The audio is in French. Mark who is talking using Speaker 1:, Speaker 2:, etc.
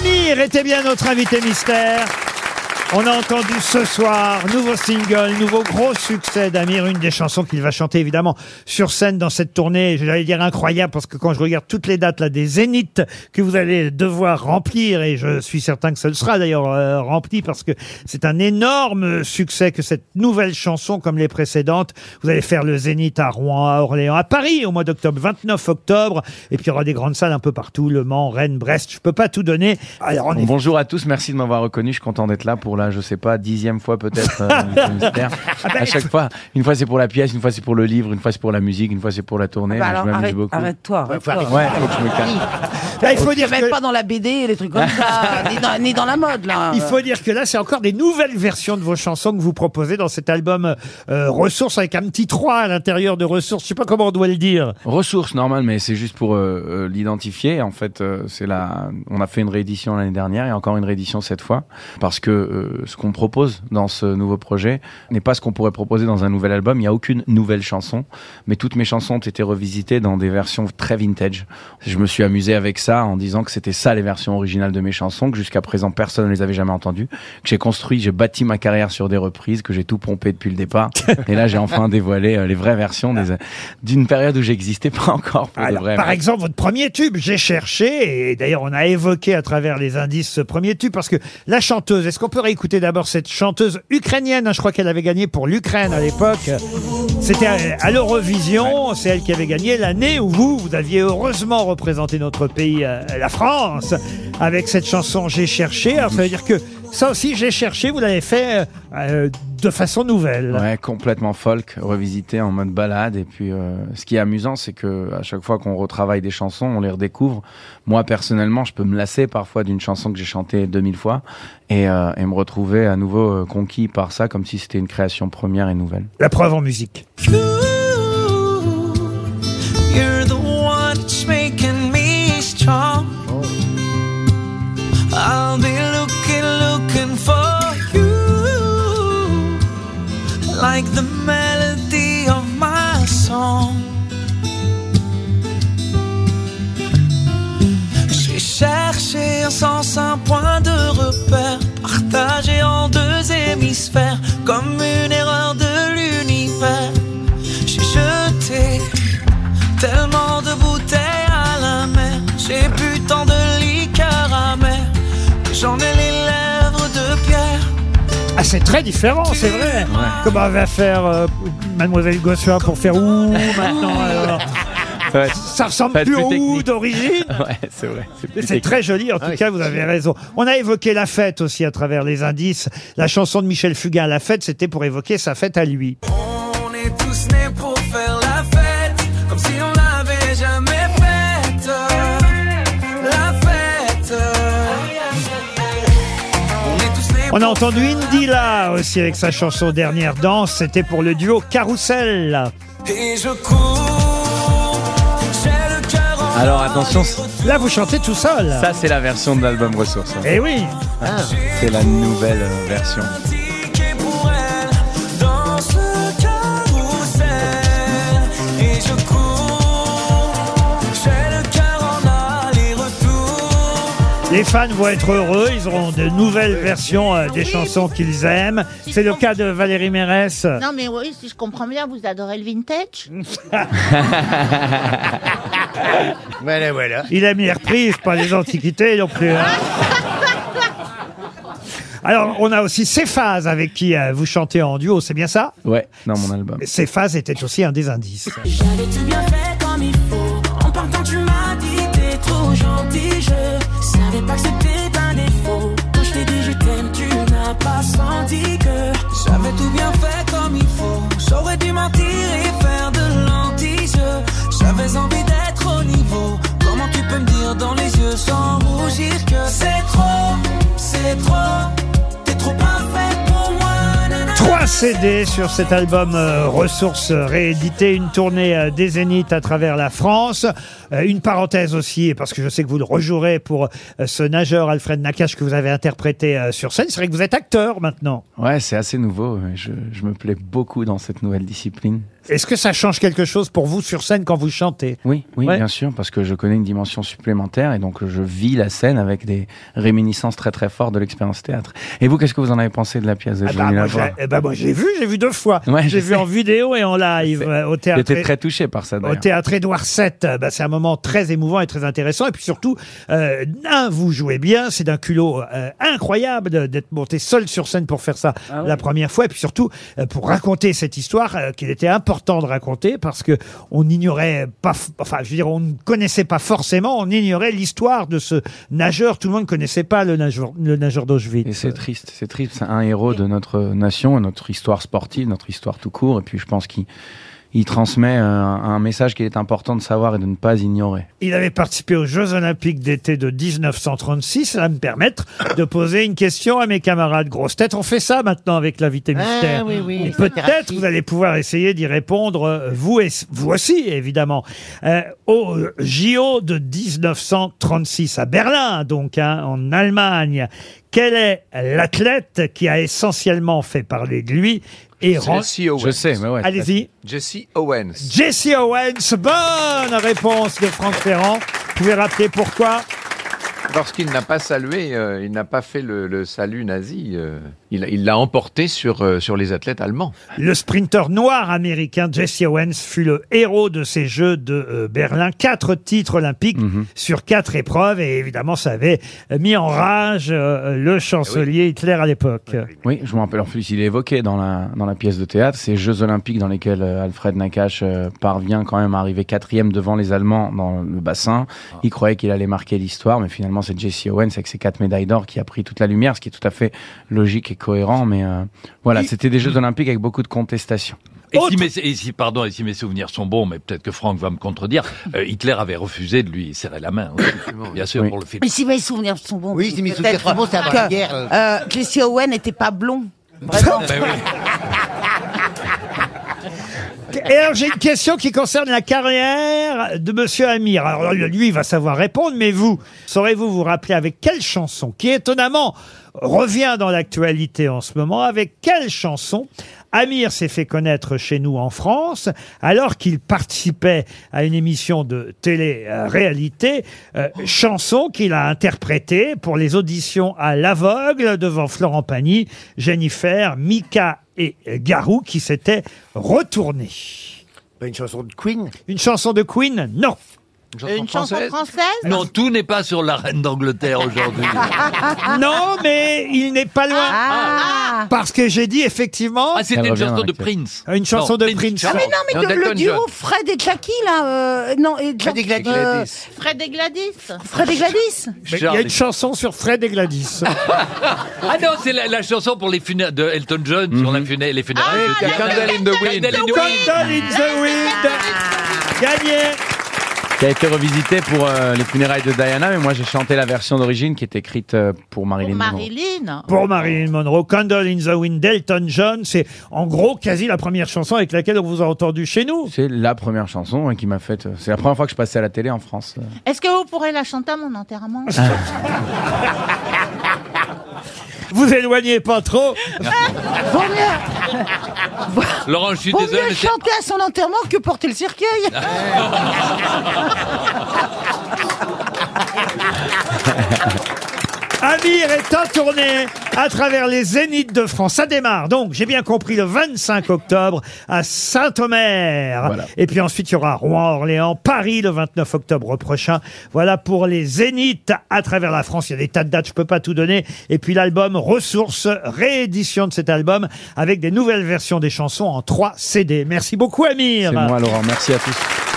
Speaker 1: Amir était bien notre invité mystère. On a entendu ce soir, nouveau single, nouveau gros succès d'Amir, une des chansons qu'il va chanter évidemment sur scène dans cette tournée, j'allais dire incroyable, parce que quand je regarde toutes les dates là des zéniths que vous allez devoir remplir, et je suis certain que ce sera d'ailleurs euh, rempli, parce que c'est un énorme succès que cette nouvelle chanson, comme les précédentes, vous allez faire le zénith à Rouen, à Orléans, à Paris au mois d'octobre, 29 octobre, et puis il y aura des grandes salles un peu partout, Le Mans, Rennes, Brest, je peux pas tout donner.
Speaker 2: Bonjour à tous, merci de m'avoir reconnu. Je suis content d'être là pour la, je sais pas, dixième fois peut-être. euh.
Speaker 1: Ah ben,
Speaker 2: à chaque fois, une fois c'est pour la pièce, une fois c'est pour le livre, une fois c'est pour la musique, une fois c'est pour la tournée.
Speaker 3: Bah
Speaker 2: je
Speaker 3: alors,
Speaker 2: m'amuse
Speaker 3: arrête,
Speaker 2: beaucoup.
Speaker 3: arrête-toi. arrête-toi.
Speaker 2: Ouais, faut que je me calme.
Speaker 1: Là, il faut dire
Speaker 3: Même
Speaker 1: que...
Speaker 3: pas dans la BD et les trucs comme ça, ni dans, ni dans la mode là.
Speaker 1: Il faut dire que là, c'est encore des nouvelles versions de vos chansons que vous proposez dans cet album euh, Ressources avec un petit 3 à l'intérieur de Ressources. Je sais pas comment on doit le dire.
Speaker 2: Ressources normal, mais c'est juste pour euh, euh, l'identifier. En fait, euh, c'est la. On a fait une réédition l'année dernière et encore une réédition cette fois, parce que euh, ce qu'on propose dans ce nouveau projet n'est pas ce qu'on pourrait proposer dans un nouvel album. Il n'y a aucune nouvelle chanson, mais toutes mes chansons ont été revisitées dans des versions très vintage. Je me suis amusé avec ça en disant que c'était ça les versions originales de mes chansons, que jusqu'à présent personne ne les avait jamais entendues, que j'ai construit, j'ai bâti ma carrière sur des reprises, que j'ai tout pompé depuis le départ. et là, j'ai enfin dévoilé euh, les vraies versions des- d'une période où j'existais pas encore pour de
Speaker 1: Alors,
Speaker 2: vrai.
Speaker 1: par exemple, votre premier tube, j'ai cherché, et d'ailleurs on a évoqué à travers les indices ce premier tube, parce que la chanteuse, est-ce qu'on peut réécouter d'abord cette chanteuse ukrainienne hein, Je crois qu'elle avait gagné pour l'Ukraine à l'époque. C'était à, à l'Eurovision, c'est elle qui avait gagné l'année où vous, vous aviez heureusement représenté notre pays, euh, la France, avec cette chanson J'ai cherché. Alors ça veut dire que ça aussi, J'ai cherché, vous l'avez fait euh, euh, de façon nouvelle.
Speaker 2: Ouais, complètement folk, revisité en mode balade. Et puis, euh, ce qui est amusant, c'est que à chaque fois qu'on retravaille des chansons, on les redécouvre. Moi, personnellement, je peux me lasser parfois d'une chanson que j'ai chantée 2000 fois et, euh, et me retrouver à nouveau conquis par ça, comme si c'était une création première et nouvelle.
Speaker 1: La preuve en musique.
Speaker 4: I'll be looking, looking for you, like the melody
Speaker 1: c'est très différent, c'est vrai. Comment va faire euh, Mademoiselle Gossuin pour faire ouh maintenant alors Ça ressemble
Speaker 2: Ça
Speaker 1: plus
Speaker 2: plus
Speaker 1: au ouh
Speaker 2: technique.
Speaker 1: d'origine.
Speaker 2: Ouais, c'est vrai. C'est plus
Speaker 1: C'est
Speaker 2: technique.
Speaker 1: très joli, en tout cas, vous avez raison. On a évoqué la fête aussi à travers les indices. La chanson de Michel Fugain, La fête, c'était pour évoquer sa fête à lui.
Speaker 4: On est tous nés On
Speaker 1: a entendu Indila aussi avec sa chanson Dernière danse. C'était pour le duo Carousel.
Speaker 4: Et je cours, j'ai le cœur en
Speaker 2: Alors attention, c-
Speaker 1: Là, vous chantez tout seul.
Speaker 2: ça c'est la version de l'album Ressources. hein.
Speaker 1: Eh oui.
Speaker 2: C'est la nouvelle euh, version.
Speaker 1: Les fans vont être heureux. Ils auront de nouvelles versions euh, des chansons qu'ils aiment. C'est le cas de Valérie Mérès.
Speaker 5: Non, mais oui, si je comprends bien, vous adorez le vintage
Speaker 6: Voilà, voilà.
Speaker 1: Il aime les reprises, pas les antiquités non plus. hein. Alors, on a aussi Céphase avec qui euh, vous chantez en duo, c'est bien ça?
Speaker 2: Ouais, dans mon album.
Speaker 1: Céphase était aussi un des indices.
Speaker 4: J'avais tout bien fait comme il faut. Je savais
Speaker 1: CD sur cet album euh, Ressources réédité, une tournée euh, des Zéniths à travers la France. Euh, une parenthèse aussi, parce que je sais que vous le rejouerez pour euh, ce nageur Alfred Nakache que vous avez interprété sur scène. C'est vrai que vous êtes acteur maintenant.
Speaker 2: Ouais, c'est assez nouveau. je me plais beaucoup dans cette nouvelle discipline.
Speaker 1: Est-ce que ça change quelque chose pour vous sur scène quand vous chantez?
Speaker 2: Oui, oui,
Speaker 1: Ouais.
Speaker 2: bien sûr, parce que je connais une dimension supplémentaire et donc je vis la scène avec des réminiscences très très fortes de l'expérience théâtre. Et vous, qu'est-ce que vous en avez pensé de la pièce de
Speaker 1: Ah bah,
Speaker 2: venais
Speaker 1: moi, j'ai eh moi, j'ai vu, j'ai vu deux fois.
Speaker 2: Ouais,
Speaker 1: j'ai
Speaker 2: je
Speaker 1: vu
Speaker 2: sais.
Speaker 1: en vidéo et en live euh, au théâtre.
Speaker 2: J'étais très touché par ça
Speaker 1: Au
Speaker 2: d'ailleurs.
Speaker 1: théâtre Édouard VII, euh, bah, c'est un moment très émouvant et très intéressant. Et puis surtout, euh, un, vous jouez bien, c'est d'un culot euh, incroyable de- d'être monté seul sur scène pour faire ça
Speaker 2: Ah
Speaker 1: la première fois. Et puis surtout, euh, pour raconter cette histoire euh, qu'il était important de raconter parce que on n'ignorait pas, enfin, je veux dire, on ne connaissait pas forcément, on ignorait l'histoire de ce nageur. Tout le monde ne connaissait pas le nageur, le nageur d'Auschwitz.
Speaker 2: Et c'est triste, c'est triste. C'est un héros de notre nation, notre histoire sportive, notre histoire tout court. Et puis je pense qu'il il transmet un, un message qu'il est important de savoir et de ne pas ignorer.
Speaker 1: Il avait participé aux Jeux Olympiques d'été de 1936. Ça va me permettre de poser une question à mes camarades grosses têtes. On fait ça maintenant avec l'invité mystère.
Speaker 3: Ah, oui, oui.
Speaker 1: Et Peut-être vous allez pouvoir essayer d'y répondre, euh, vous et vous aussi, évidemment. Euh, au JO de 1936 à Berlin, donc hein, en Allemagne. Quel est l'athlète qui a essentiellement fait parler de lui et rend...
Speaker 7: Jesse Owens.
Speaker 2: Je sais, mais ouais.
Speaker 1: Allez-y.
Speaker 7: Jesse Owens.
Speaker 1: Jesse Owens, bonne réponse de Franck Ferrand. Vous pouvez rappeler pourquoi
Speaker 7: Lorsqu'il n'a pas salué, euh, il n'a pas fait le, le salut nazi. euh, il il l'a emporté sur, euh, sur les athlètes allemands.
Speaker 1: Le sprinter noir américain Jesse Owens fut le héros de ces Jeux de euh, Berlin. Quatre titres olympiques
Speaker 2: Mhm.
Speaker 1: sur quatre épreuves. Et évidemment, ça avait mis en rage euh, le chancelier Hitler à l'époque.
Speaker 2: Oui, je me rappelle. En plus, il est évoqué dans la, dans la pièce de théâtre ces Jeux Olympiques dans lesquels euh, Alfred Nakache euh, parvient quand même à arriver quatrième devant les Allemands dans le bassin. Il croyait qu'il allait marquer l'histoire, mais finalement, c'est Jesse Owens avec ses quatre médailles d'or qui a pris toute la lumière, ce qui est tout à fait logique et cohérent. Mais euh, voilà, c'était des Jeux Olympiques avec beaucoup de contestations.
Speaker 8: Et si, mes, et si, pardon, et si mes souvenirs sont bons, mais peut-être que Franck va me contredire, euh, Hitler avait refusé de lui serrer la main, aussi, bien sûr,
Speaker 2: Oui.
Speaker 8: pour le film.
Speaker 3: Mais si mes souvenirs sont bons.
Speaker 6: Oui, si mes souvenirs sont bons, c'est avant
Speaker 3: que,
Speaker 6: la guerre, euh.
Speaker 3: Jesse Owen n'était pas blond. Vraiment.
Speaker 1: Alors, j'ai une question qui concerne la carrière de Monsieur Amir. Alors, lui, il va savoir répondre, mais vous, saurez-vous vous rappeler avec quelle chanson, qui étonnamment revient dans l'actualité en ce moment, avec quelle chanson Amir s'est fait connaître chez nous en France alors qu'il participait à une émission de télé-réalité, euh, chanson qu'il a interprétée pour les auditions à l'aveugle devant Florent Pagny, Jennifer, Mika et Garou qui s'étaient retournés.
Speaker 6: Pas une chanson de Queen?
Speaker 1: Une chanson de Queen Non.
Speaker 5: Une chanson française
Speaker 8: Non, tout n'est pas sur la reine d'Angleterre aujourd'hui.
Speaker 1: Non, mais il n'est pas loin.
Speaker 3: Ah,
Speaker 1: Parce que j'ai dit effectivement
Speaker 8: Ah, c'était
Speaker 2: Elle
Speaker 8: une
Speaker 2: revient
Speaker 8: chanson
Speaker 2: dans
Speaker 8: de. Prince.
Speaker 1: Une chanson de Prince.
Speaker 3: Ah, mais non, mais
Speaker 7: Non,
Speaker 3: de- le duo
Speaker 7: John.
Speaker 3: Fred et Jackie, là. euh, non, et
Speaker 6: Fred et Gladys.
Speaker 3: euh,
Speaker 5: Fred et Gladys
Speaker 3: Fred et Gladys.
Speaker 1: Mais il y a une chanson sur Fred et Gladys.
Speaker 8: Ah non, c'est la, la chanson pour les funérailles de Elton John sur la funé- les funérailles de
Speaker 7: Il y a
Speaker 8: Diana.
Speaker 7: Candle in the Wind.
Speaker 8: Candle in the Wind.
Speaker 1: Candle in the Wind. Gagné.
Speaker 2: Qui a été revisité pour euh, les funérailles de Diana, mais moi j'ai chanté la version d'origine qui est écrite euh, pour Marilyn
Speaker 5: Pour
Speaker 2: Monroe.
Speaker 5: Marilyn.
Speaker 1: Pour Marilyn Monroe, Candle in the Wind d'Elton John, c'est en gros quasi la première chanson avec laquelle on vous a entendu chez nous.
Speaker 2: C'est la première chanson hein, qui m'a fait. euh, C'est la première fois que je passais à la télé en France. euh.
Speaker 5: Est-ce que vous pourrez la chanter à mon enterrement?
Speaker 1: Vous éloignez pas trop.
Speaker 3: Vaut mieux,
Speaker 8: Laurent, je suis
Speaker 3: vaut
Speaker 8: désolé,
Speaker 3: mieux
Speaker 8: mais c'est-
Speaker 3: chanter à son enterrement que porter le cercueil.
Speaker 1: Amir est en tournée à travers les zéniths de France. Ça démarre donc, j'ai bien compris, le 25 octobre à Saint-Omer.
Speaker 2: Voilà.
Speaker 1: Et puis ensuite, il y aura Rouen-Orléans, Paris le 29 octobre prochain. Voilà pour les zéniths à travers la France. Il y a des tas de dates, je peux pas tout donner. Et puis l'album Ressources, réédition de cet album avec des nouvelles versions des chansons en 3 CD. Merci beaucoup Amir.
Speaker 2: C'est moi, Laurent. Merci à tous.